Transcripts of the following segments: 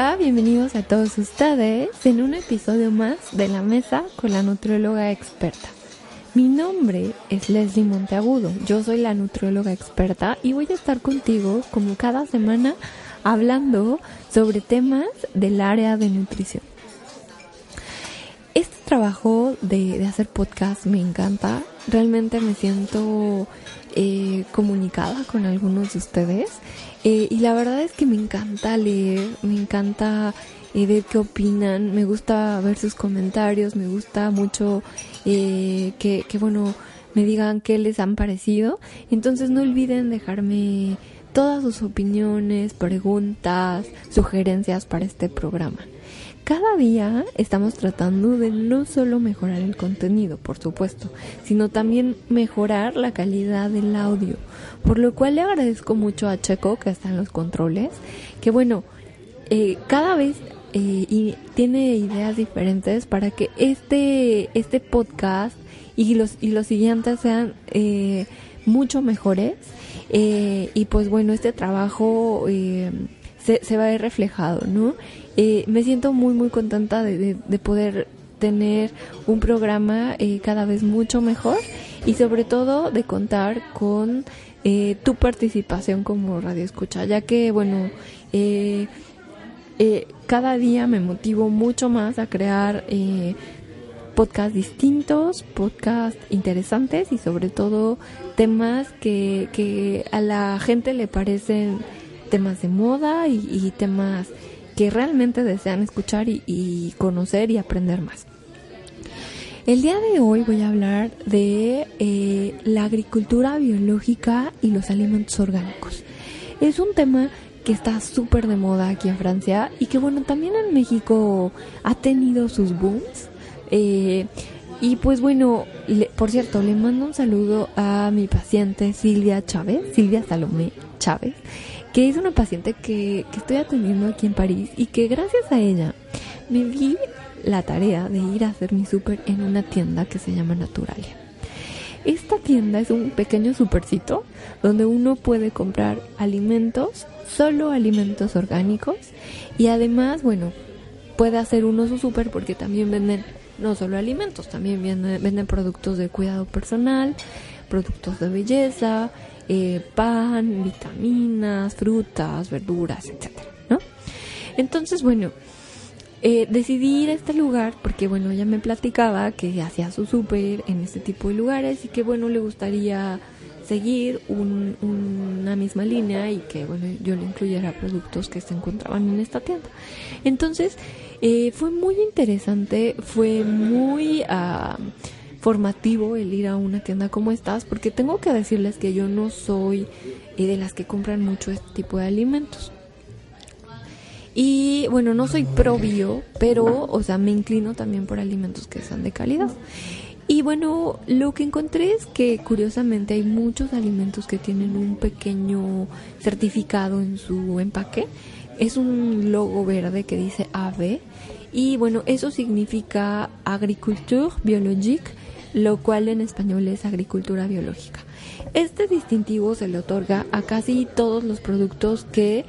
Bienvenidos a todos ustedes en un episodio más de La Mesa con la Nutrióloga Experta. Mi nombre es Leslie Monteagudo, yo soy la nutrióloga experta y voy a estar contigo como cada semana hablando sobre temas del área de nutrición. Este trabajo de, hacer podcast me encanta, realmente me siento eh, comunicada con algunos de ustedes eh, y la verdad es que me encanta leer, me encanta eh, ver qué opinan, me gusta ver sus comentarios, me gusta mucho eh, que, que, bueno, me digan qué les han parecido. Entonces no olviden dejarme todas sus opiniones, preguntas, sugerencias para este programa. Cada día estamos tratando de no solo mejorar el contenido, por supuesto, sino también mejorar la calidad del audio, por lo cual le agradezco mucho a Checo, que está en los controles, que bueno, eh, cada vez eh, tiene ideas diferentes para que este, este podcast y los, y los siguientes sean eh, mucho mejores. y pues bueno, este trabajo se, se va a ver reflejado, ¿no? Eh, me siento muy, muy contenta de, de, poder tener un programa eh, cada vez mucho mejor y sobre todo de contar con eh, tu participación como radio escucha, ya que, bueno, eh, eh, cada día me motivo mucho más a crear eh, podcasts distintos, podcasts interesantes y sobre todo temas que, que a la gente le parecen temas de moda y, temas que realmente desean escuchar y, conocer y aprender más. El día de hoy voy a hablar de eh, la agricultura biológica y los alimentos orgánicos. Es un tema que está súper de moda aquí en Francia y que bueno, también en México ha tenido sus booms. Eh, y pues bueno, por cierto, le mando un saludo a mi paciente Silvia Chávez, Silvia Salomé Chávez, que es una paciente que, que estoy atendiendo aquí en París y que gracias a ella me di la tarea de ir a hacer mi súper en una tienda que se llama Naturalia. Esta tienda es un pequeño supercito donde uno puede comprar alimentos, solo alimentos orgánicos y además, bueno, puede hacer uno su súper porque también venden no solo alimentos, también venden, venden productos de cuidado personal, productos de belleza, eh, pan, vitaminas, frutas, verduras, etcétera, ¿no? Entonces, bueno, eh, decidí ir a este lugar porque, bueno, ella me platicaba que hacía su súper en este tipo de lugares y que, bueno, le gustaría seguir una misma línea y que, bueno, yo le incluyera productos que se encontraban en esta tienda. Entonces, eh, fue muy interesante, fue muy... Uh, formativo el ir a una tienda como estas, porque tengo que decirles que yo no soy eh, de las que compran mucho este tipo de alimentos. Y bueno, no soy pro bio, pero, o sea, me inclino también por alimentos que sean de calidad. Y bueno, lo que encontré es que curiosamente hay muchos alimentos que tienen un pequeño certificado en su empaque. Es un logo verde que dice AB. Y bueno, eso significa Agriculture Biologique lo cual en español es agricultura biológica. Este distintivo se le otorga a casi todos los productos que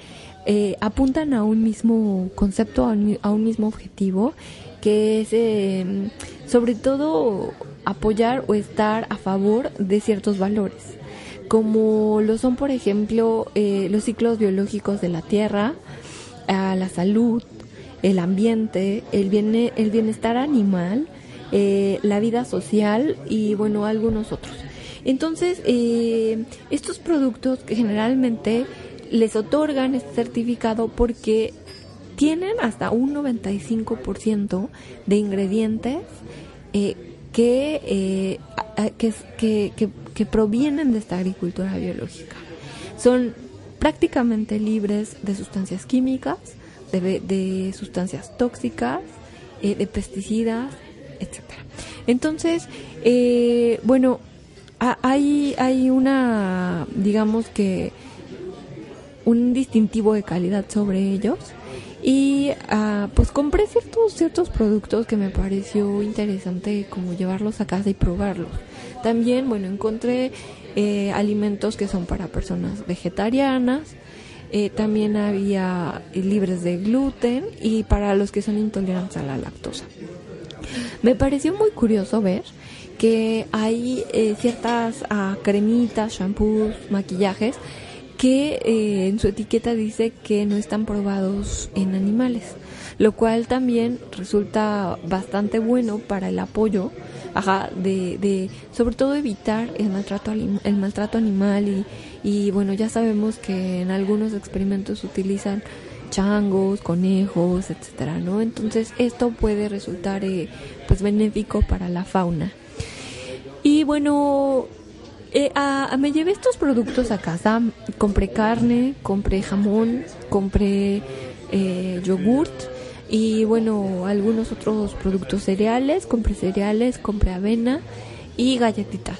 eh, apuntan a un mismo concepto, a un, mismo objetivo, que es eh, sobre todo apoyar o estar a favor de ciertos valores, como lo son, por ejemplo, eh, los ciclos biológicos de la tierra, la salud, el ambiente, el, el bienestar animal, eh, la vida social y bueno, algunos otros. Entonces, eh, estos productos que generalmente les otorgan este certificado porque tienen hasta un 95% de ingredientes eh, que, que, que, que, provienen de esta agricultura biológica. Son prácticamente libres de sustancias químicas, de, de sustancias tóxicas, de pesticidas, etcétera. Entonces, eh, bueno, hay, hay una, digamos que, un distintivo de calidad sobre ellos y ah, pues compré ciertos ciertos productos que me pareció interesante como llevarlos a casa y probarlos también bueno encontré eh, alimentos que son para personas vegetarianas eh, también había libres de gluten y para los que son intolerantes a la lactosa. Me pareció muy curioso ver que hay eh, ciertas ah, cremitas, shampoos, maquillajes que eh, en su etiqueta dice que no están probados en animales, lo cual también resulta bastante bueno para el apoyo, ajá, de, de sobre todo evitar el maltrato el maltrato animal y, y bueno ya sabemos que en algunos experimentos utilizan changos, conejos, etcétera, ¿no? Entonces esto puede resultar eh, pues benéfico para la fauna. Y bueno, eh, me llevé estos productos a casa. Compré carne, compré jamón, compré eh, yogurt y bueno, algunos otros productos cereales. Compré cereales, compré avena y galletitas.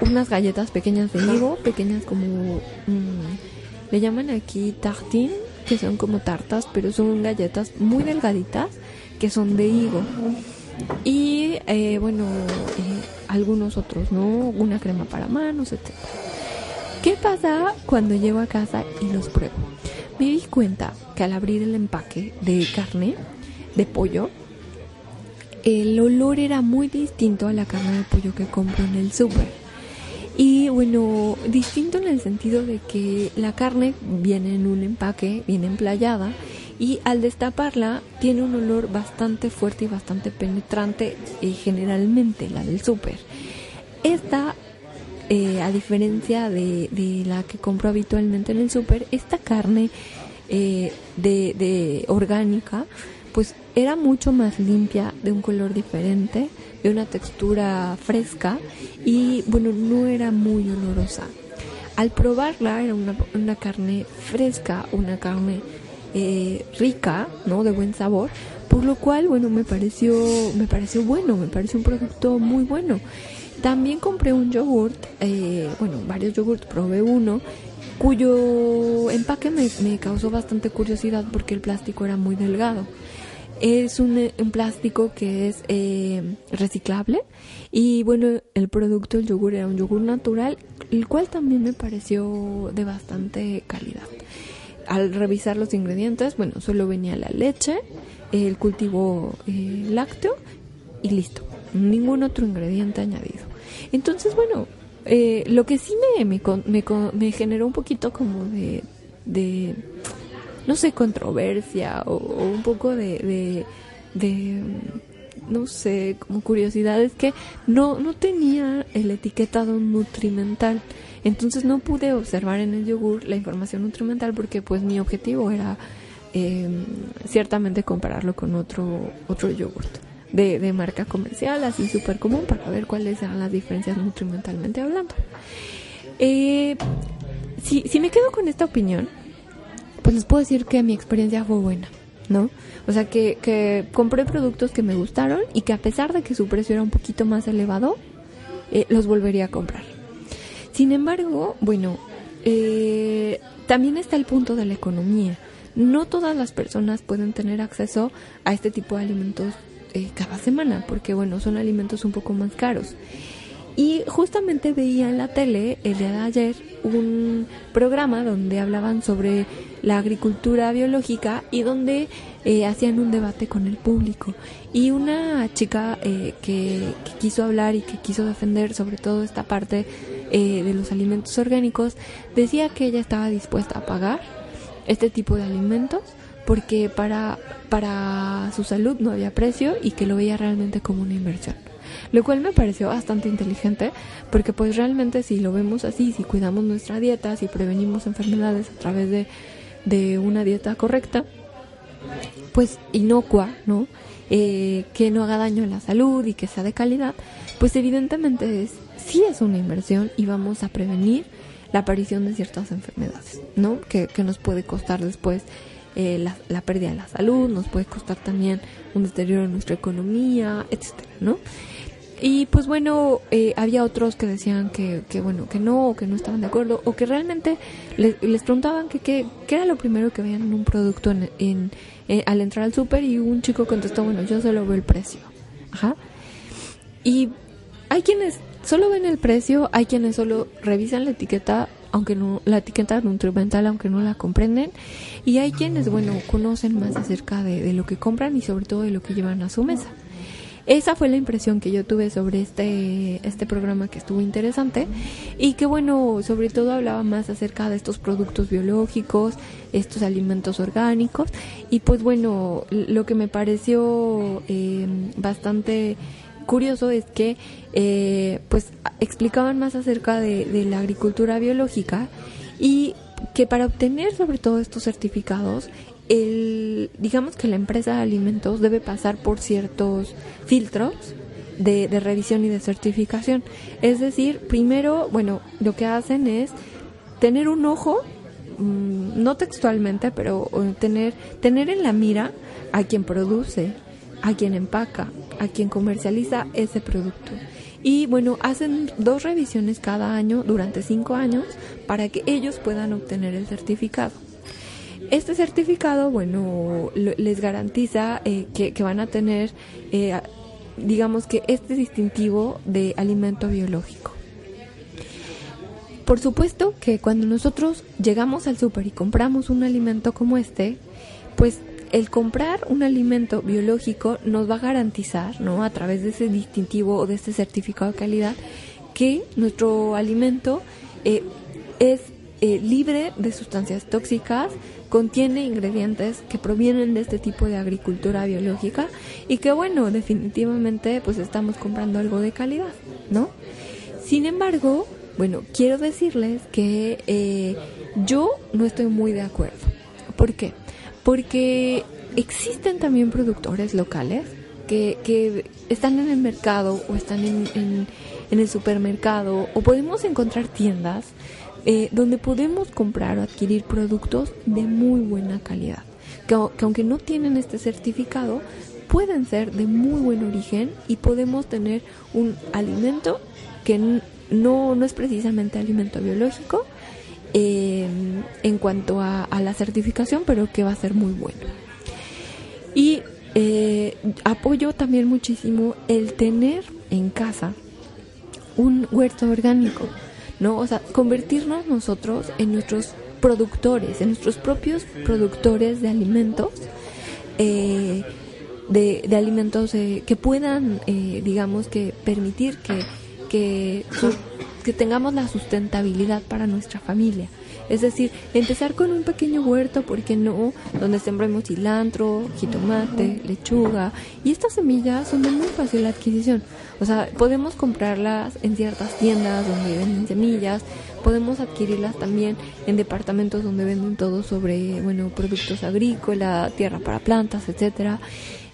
Unas galletas pequeñas de higo, pequeñas como... Mm, le llaman aquí tartine, que son como tartas, pero son galletas muy delgaditas que son de higo. Y eh, bueno, eh, algunos otros, ¿no? Una crema para manos, etc. ¿Qué pasa cuando llego a casa y los pruebo? Me di cuenta que al abrir el empaque de carne, de pollo, el olor era muy distinto a la carne de pollo que compro en el súper. Y bueno, distinto en el sentido de que la carne viene en un empaque, viene emplayada, y al destaparla tiene un olor bastante fuerte y bastante penetrante, eh, generalmente la del súper. Esta, eh, a diferencia de, de, la que compro habitualmente en el súper, esta carne eh, de, de orgánica, pues era mucho más limpia, de un color diferente, de una textura fresca y bueno, no era muy olorosa. Al probarla era una, una carne fresca, una carne eh, rica, ¿no? De buen sabor, por lo cual, bueno, me pareció, me pareció bueno, me pareció un producto muy bueno. También compré un yogurt, eh, bueno, varios yogurts, probé uno, cuyo empaque me, me, causó bastante curiosidad porque el plástico era muy delgado. Es un, un plástico que es eh, reciclable y bueno, el producto, el yogur era un yogur natural, el cual también me pareció de bastante calidad al revisar los ingredientes, bueno, solo venía la leche, el cultivo eh, lácteo y listo. Ningún otro ingrediente añadido. Entonces, bueno, eh, lo que sí me, me, me, generó un poquito como de, de no sé, controversia o, un poco de, de, no sé, como curiosidad es que no, no tenía el etiquetado nutrimental. Entonces no pude observar en el yogur la información nutrimental porque pues mi objetivo era eh, ciertamente compararlo con otro, otro yogurt de, de marca comercial, así súper común, para ver cuáles eran las diferencias nutrimentalmente hablando. Eh, si, si me quedo con esta opinión, pues les puedo decir que mi experiencia fue buena, ¿no? O sea, que, que compré productos que me gustaron y que a pesar de que su precio era un poquito más elevado, eh, los volvería a comprar. Sin embargo, bueno, eh, también está el punto de la economía. No todas las personas pueden tener acceso a este tipo de alimentos eh, cada semana, porque bueno, son alimentos un poco más caros. Y justamente veía en la tele el día de ayer un programa donde hablaban sobre la agricultura biológica y donde eh, hacían un debate con el público. Y una chica eh, que, quiso hablar y que quiso defender sobre todo esta parte eh, de los alimentos orgánicos decía que ella estaba dispuesta a pagar este tipo de alimentos porque para, para su salud no había precio y que lo veía realmente como una inversión lo cual me pareció bastante inteligente porque pues realmente si lo vemos así, si cuidamos nuestra dieta, si prevenimos enfermedades a través de, de una dieta correcta, pues inocua, ¿no? Eh, que no haga daño a la salud y que sea de calidad, pues evidentemente es, sí es una inversión y vamos a prevenir la aparición de ciertas enfermedades, ¿no? Que, que nos puede costar después eh, la, la, pérdida de la salud, nos puede costar también un deterioro en nuestra economía, etcétera, ¿no? Y pues bueno, eh, había otros que decían que, que, bueno, que no, o que no estaban de acuerdo, o que realmente les, preguntaban que qué era lo primero que veían en un producto en, eh, al entrar al súper y un chico contestó, bueno, yo solo veo el precio. Ajá. Y hay quienes solo ven el precio, hay quienes solo revisan la etiqueta aunque no, la etiqueta nutrimental, aunque no la comprenden. Y hay quienes, bueno, conocen más acerca de lo que compran y sobre todo de lo que llevan a su mesa. Esa fue la impresión que yo tuve sobre este, este programa que estuvo interesante y que bueno, sobre todo hablaba más acerca de estos productos biológicos, estos alimentos orgánicos y pues bueno, lo que me pareció eh, bastante curioso es que eh, pues explicaban más acerca de, de la agricultura biológica y que para obtener sobre todo estos certificados el, digamos que la empresa de alimentos debe pasar por ciertos filtros de, revisión y de certificación. Es decir, primero, bueno, lo que hacen es tener un ojo, mm, no textualmente, pero tener, tener en la mira a quien produce, a quien empaca, a quien comercializa ese producto. Y bueno, hacen dos revisiones cada año durante cinco años para que ellos puedan obtener el certificado. Este certificado, bueno, les garantiza eh, que, van a tener, eh, digamos que este distintivo de alimento biológico. Por supuesto que cuando nosotros llegamos al súper y compramos un alimento como este, pues el comprar un alimento biológico nos va a garantizar, ¿no? A través de ese distintivo o de este certificado de calidad, que nuestro alimento eh, es libre de sustancias tóxicas, contiene ingredientes que provienen de este tipo de agricultura biológica y que bueno, definitivamente pues estamos comprando algo de calidad, ¿no? Sin embargo, bueno, quiero decirles que eh, yo no estoy muy de acuerdo. ¿Por qué? Porque existen también productores locales que, que están en el mercado o están en, en el supermercado o podemos encontrar tiendas eh, donde podemos comprar o adquirir productos de muy buena calidad, que, aunque no tienen este certificado, pueden ser de muy buen origen y podemos tener un alimento que no, no es precisamente alimento biológico eh, en cuanto a, la certificación, pero que va a ser muy bueno. Y eh, apoyo también muchísimo el tener en casa un huerto orgánico. ¿No? O sea, convertirnos nosotros en nuestros productores, en nuestros propios productores de alimentos, eh, de, alimentos eh, que puedan, eh, digamos, que permitir que, que, que tengamos la sustentabilidad para nuestra familia. Es decir, empezar con un pequeño huerto, ¿por qué no? Donde sembremos cilantro, jitomate, lechuga. Y estas semillas son de muy fácil adquisición. O sea, podemos comprarlas en ciertas tiendas donde venden semillas. Podemos adquirirlas también en departamentos donde venden todo sobre, bueno, productos agrícolas, tierra para plantas, etcétera.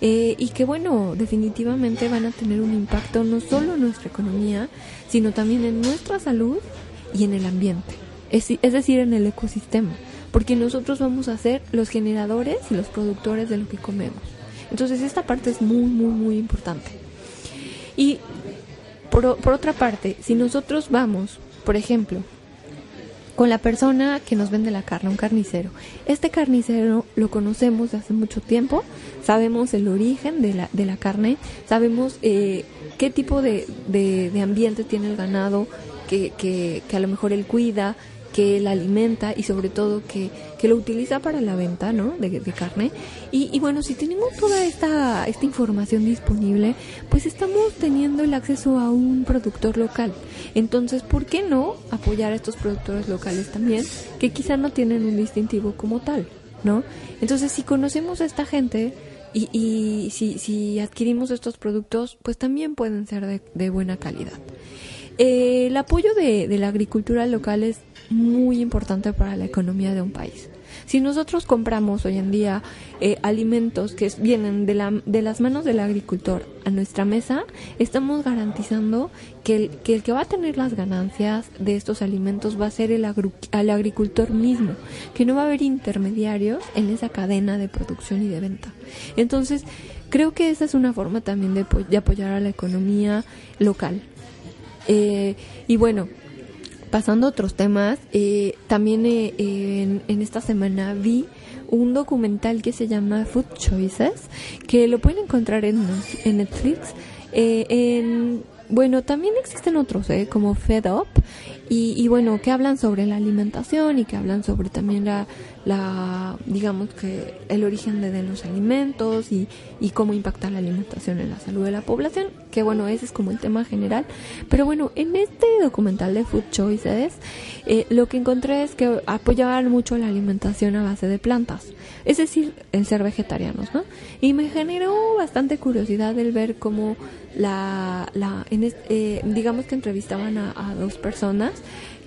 Eh, y que bueno, definitivamente van a tener un impacto no solo en nuestra economía, sino también en nuestra salud y en el ambiente es, decir, en el ecosistema, porque nosotros vamos a ser los generadores y los productores de lo que comemos. Entonces esta parte es muy, muy, muy importante. Y por, por otra parte, si nosotros vamos, por ejemplo, con la persona que nos vende la carne, un carnicero. Este carnicero lo conocemos desde hace mucho tiempo, sabemos el origen de la, de la carne, sabemos eh, qué tipo de, de, de, ambiente tiene el ganado que, que a lo mejor él cuida, que la alimenta y sobre todo que, que lo utiliza para la venta ¿no? de, carne. Y, y, bueno, si tenemos toda esta, esta información disponible, pues estamos teniendo el acceso a un productor local. Entonces, ¿por qué no apoyar a estos productores locales también, que quizá no tienen un distintivo como tal? ¿no? Entonces, si conocemos a esta gente, y, y si, si adquirimos estos productos, pues también pueden ser de, de buena calidad. Eh, el apoyo de, de, la agricultura local es muy importante para la economía de un país. Si nosotros compramos hoy en día eh, alimentos que vienen de, la, de las manos del agricultor a nuestra mesa, estamos garantizando que el, que el que va a tener las ganancias de estos alimentos va a ser el, el agricultor mismo, que no va a haber intermediarios en esa cadena de producción y de venta. Entonces, creo que esa es una forma también de, de apoyar a la economía local. Eh, y bueno, pasando a otros temas, eh, también eh, en, esta semana vi un documental que se llama Food Choices, que lo pueden encontrar en, en Netflix. Eh, bueno, también existen otros, ¿eh? como Fed Up, y, y, bueno, que hablan sobre la alimentación y que hablan sobre también la, la digamos que el origen de, los alimentos y, y, cómo impacta la alimentación en la salud de la población, que bueno, ese es como el tema general. Pero bueno, en este documental de Food Choices, eh, lo que encontré es que apoyaban mucho la alimentación a base de plantas, es decir, el ser vegetarianos, ¿no? Y me generó bastante curiosidad el ver cómo la, la en eh, digamos que entrevistaban a, a dos personas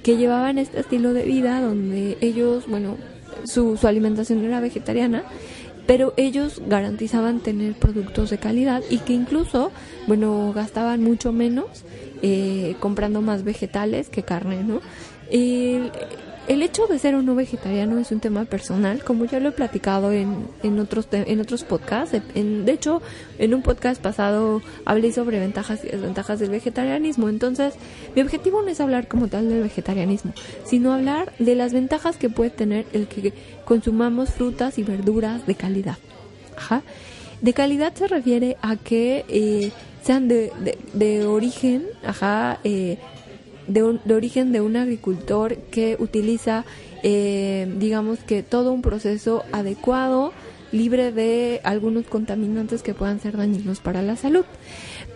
que llevaban este estilo de vida donde ellos, bueno, su, su alimentación era vegetariana, pero ellos garantizaban tener productos de calidad y que incluso, bueno, gastaban mucho menos eh, comprando más vegetales que carne, ¿no? Y el hecho de ser o no vegetariano es un tema personal, como ya lo he platicado en, en otros en otros podcasts. En, de hecho, en un podcast pasado hablé sobre ventajas y desventajas del vegetarianismo. Entonces, mi objetivo no es hablar como tal del vegetarianismo, sino hablar de las ventajas que puede tener el que consumamos frutas y verduras de calidad. Ajá. De calidad se refiere a que eh, sean de, de, de origen, ajá, eh, de, de origen de un agricultor que utiliza, eh, digamos que todo un proceso adecuado, libre de algunos contaminantes que puedan ser dañinos para la salud.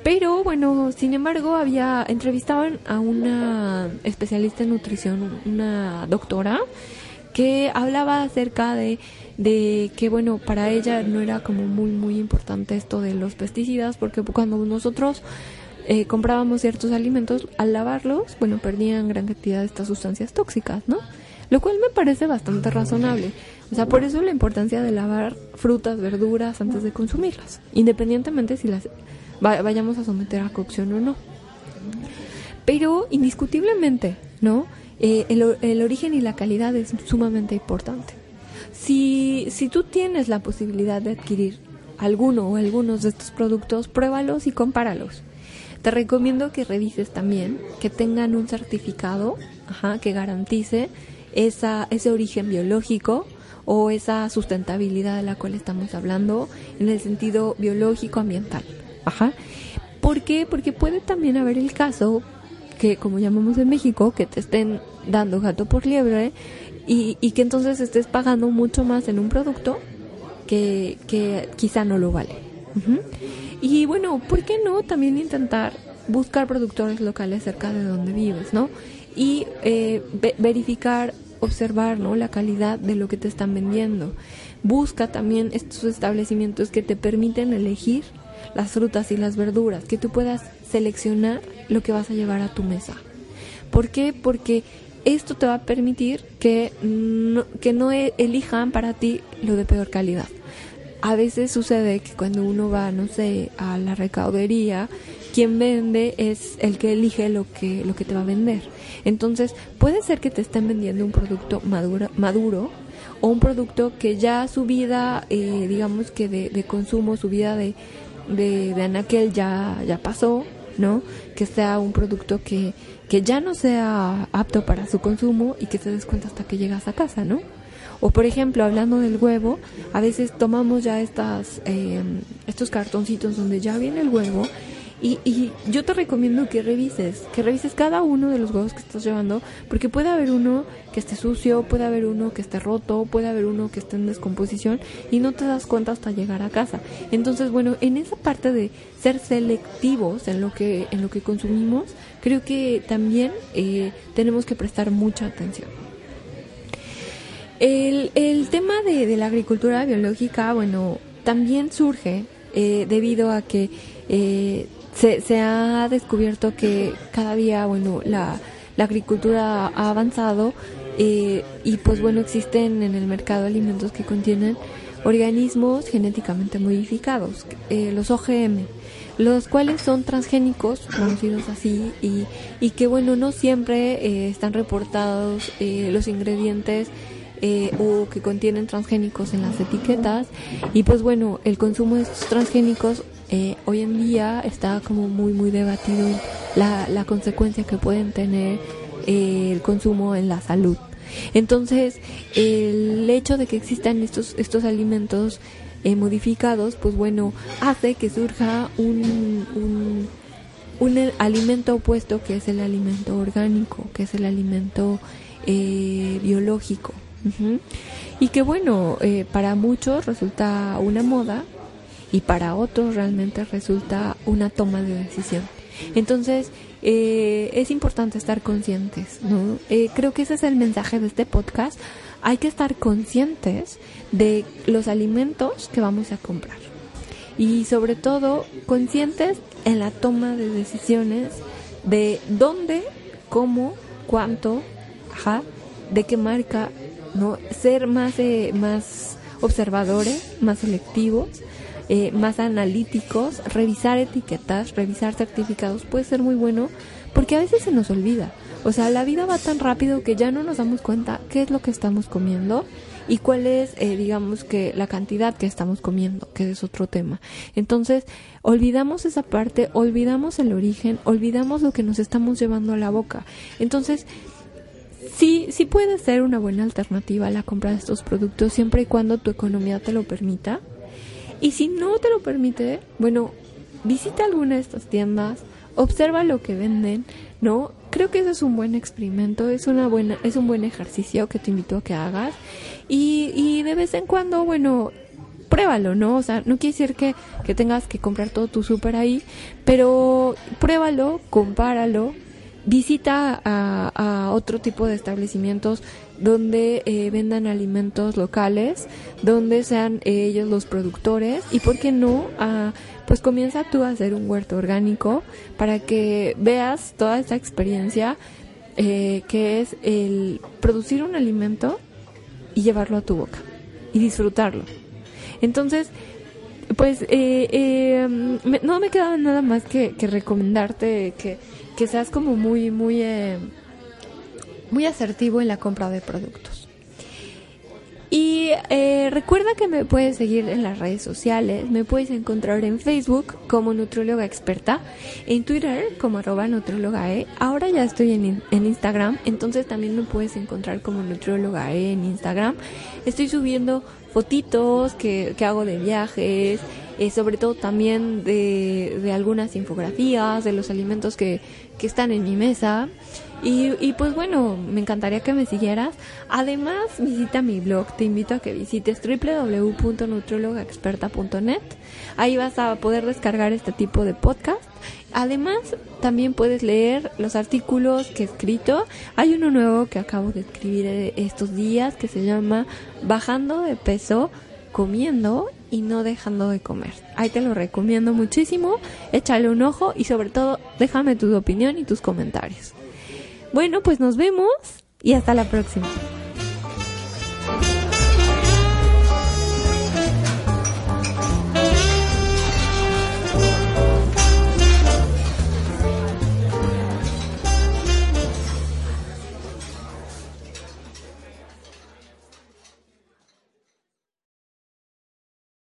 Pero bueno, sin embargo, había entrevistaban a una especialista en nutrición, una doctora, que hablaba acerca de, de que bueno, para ella no era como muy muy importante esto de los pesticidas, porque cuando nosotros eh, comprábamos ciertos alimentos, al lavarlos, bueno, perdían gran cantidad de estas sustancias tóxicas, ¿no? Lo cual me parece bastante razonable. O sea, por eso la importancia de lavar frutas, verduras antes de consumirlas, independientemente si las vayamos a someter a cocción o no. Pero indiscutiblemente, ¿no? Eh, el, el, origen y la calidad es sumamente importante. Si, si tú tienes la posibilidad de adquirir alguno o algunos de estos productos, pruébalos y compáralos. Te recomiendo que revises también que tengan un certificado que garantice esa, ese origen biológico o esa sustentabilidad de la cual estamos hablando en el sentido biológico ambiental. Ajá. ¿Por qué? Porque puede también haber el caso que, como llamamos en México, que te estén dando gato por liebre y, y que entonces estés pagando mucho más en un producto que, quizá no lo vale. Uh y bueno, ¿por qué no también intentar buscar productores locales cerca de donde vives, ¿no? Y eh, verificar, observar, ¿no? La calidad de lo que te están vendiendo. Busca también estos establecimientos que te permiten elegir las frutas y las verduras, que tú puedas seleccionar lo que vas a llevar a tu mesa. ¿Por qué? Porque esto te va a permitir que no, que no e-, elijan para ti lo de peor calidad a veces sucede que cuando uno va, no sé, a la recaudería, quien vende es el que elige lo que, lo que te va a vender. Entonces, puede ser que te estén vendiendo un producto maduro, maduro o un producto que ya su vida, eh, digamos que de, de, consumo, su vida de, de, de anaquel ya, ya pasó, ¿no? Que sea un producto que, que ya no sea apto para su consumo y que te des cuenta hasta que llegas a casa, ¿no? O por ejemplo, hablando del huevo, a veces tomamos ya estas, eh, estos cartoncitos donde ya viene el huevo y, y, yo te recomiendo que revises, que revises cada uno de los huevos que estás llevando, porque puede haber uno que esté sucio, puede haber uno que esté roto, puede haber uno que esté en descomposición y no te das cuenta hasta llegar a casa. Entonces, bueno, en esa parte de ser selectivos en lo que, en lo que consumimos, creo que también eh, tenemos que prestar mucha atención. El, el tema de, de, la agricultura biológica, bueno, también surge eh, debido a que eh, se, se, ha descubierto que cada día, bueno, la, la agricultura ha avanzado eh, y pues bueno, existen en el mercado alimentos que contienen organismos genéticamente modificados, eh, los OGM, los cuales son transgénicos, conocidos así, y, y que bueno, no siempre eh, están reportados los ingredientes eh, o que contienen transgénicos en las etiquetas y pues bueno el consumo de estos transgénicos eh, hoy en día está como muy muy debatido la, la consecuencia que pueden tener eh, el consumo en la salud entonces el hecho de que existan estos estos alimentos eh, modificados pues bueno hace que surja un, un un alimento opuesto que es el alimento orgánico, que es el alimento eh, biológico. Y que bueno, eh, para muchos resulta una moda y para otros realmente resulta una toma de decisión. Entonces, eh, es importante estar conscientes, ¿no? creo que ese es el mensaje de este podcast. Hay que estar conscientes de los alimentos que vamos a comprar. Y sobre todo, conscientes en la toma de decisiones de dónde, cómo, cuánto, ajá, de qué marca, ¿no? Ser más, eh, más observadores, más selectivos, eh, más analíticos, revisar etiquetas, revisar certificados puede ser muy bueno porque a veces se nos olvida. O sea, la vida va tan rápido que ya no nos damos cuenta qué es lo que estamos comiendo y cuál es, eh, digamos que, la cantidad que estamos comiendo, que es otro tema. Entonces, olvidamos esa parte, olvidamos el origen, olvidamos lo que nos estamos llevando a la boca. Entonces, sí, sí puede ser una buena alternativa la compra de estos productos siempre y cuando tu economía te lo permita. Y si no te lo permite, bueno, visita alguna de estas tiendas, observa lo que venden, ¿no? Creo que eso es un buen experimento, es una buena, es un buen ejercicio que te invito a que hagas. Y, y de vez en cuando, bueno, pruébalo, ¿no? O sea, no quiere decir que, que tengas que comprar todo tu súper ahí, pero pruébalo, compáralo, visita a, otro tipo de establecimientos donde eh, vendan alimentos locales, donde sean ellos los productores y, ¿por qué no? pues comienza tú a hacer un huerto orgánico para que veas toda esta experiencia eh, que es el producir un alimento y llevarlo a tu boca y disfrutarlo. Entonces, pues eh, no me queda nada más que recomendarte que seas como muy, muy, eh, muy asertivo en la compra de productos. Y eh, recuerda que me puedes seguir en las redes sociales, me puedes encontrar en Facebook como Nutrióloga Experta, en Twitter como arroba E, ahora ya estoy en, en, Instagram, entonces también me puedes encontrar como Nutrióloga E en Instagram. Estoy subiendo fotitos que, que hago de viajes, eh, sobre todo también de, de, algunas infografías, de los alimentos que, que están en mi mesa. Y, y, pues bueno, me encantaría que me siguieras. Además, visita mi blog, te invito a que visites www.nutriologaexperta.net. Ahí vas a poder descargar este tipo de podcast. Además, también puedes leer los artículos que he escrito. Hay uno nuevo que acabo de escribir estos días que se llama Bajando de peso comiendo y no dejando de comer. Ahí te lo recomiendo muchísimo, échale un ojo y sobre todo déjame tu opinión y tus comentarios. Bueno, pues nos vemos y hasta la próxima.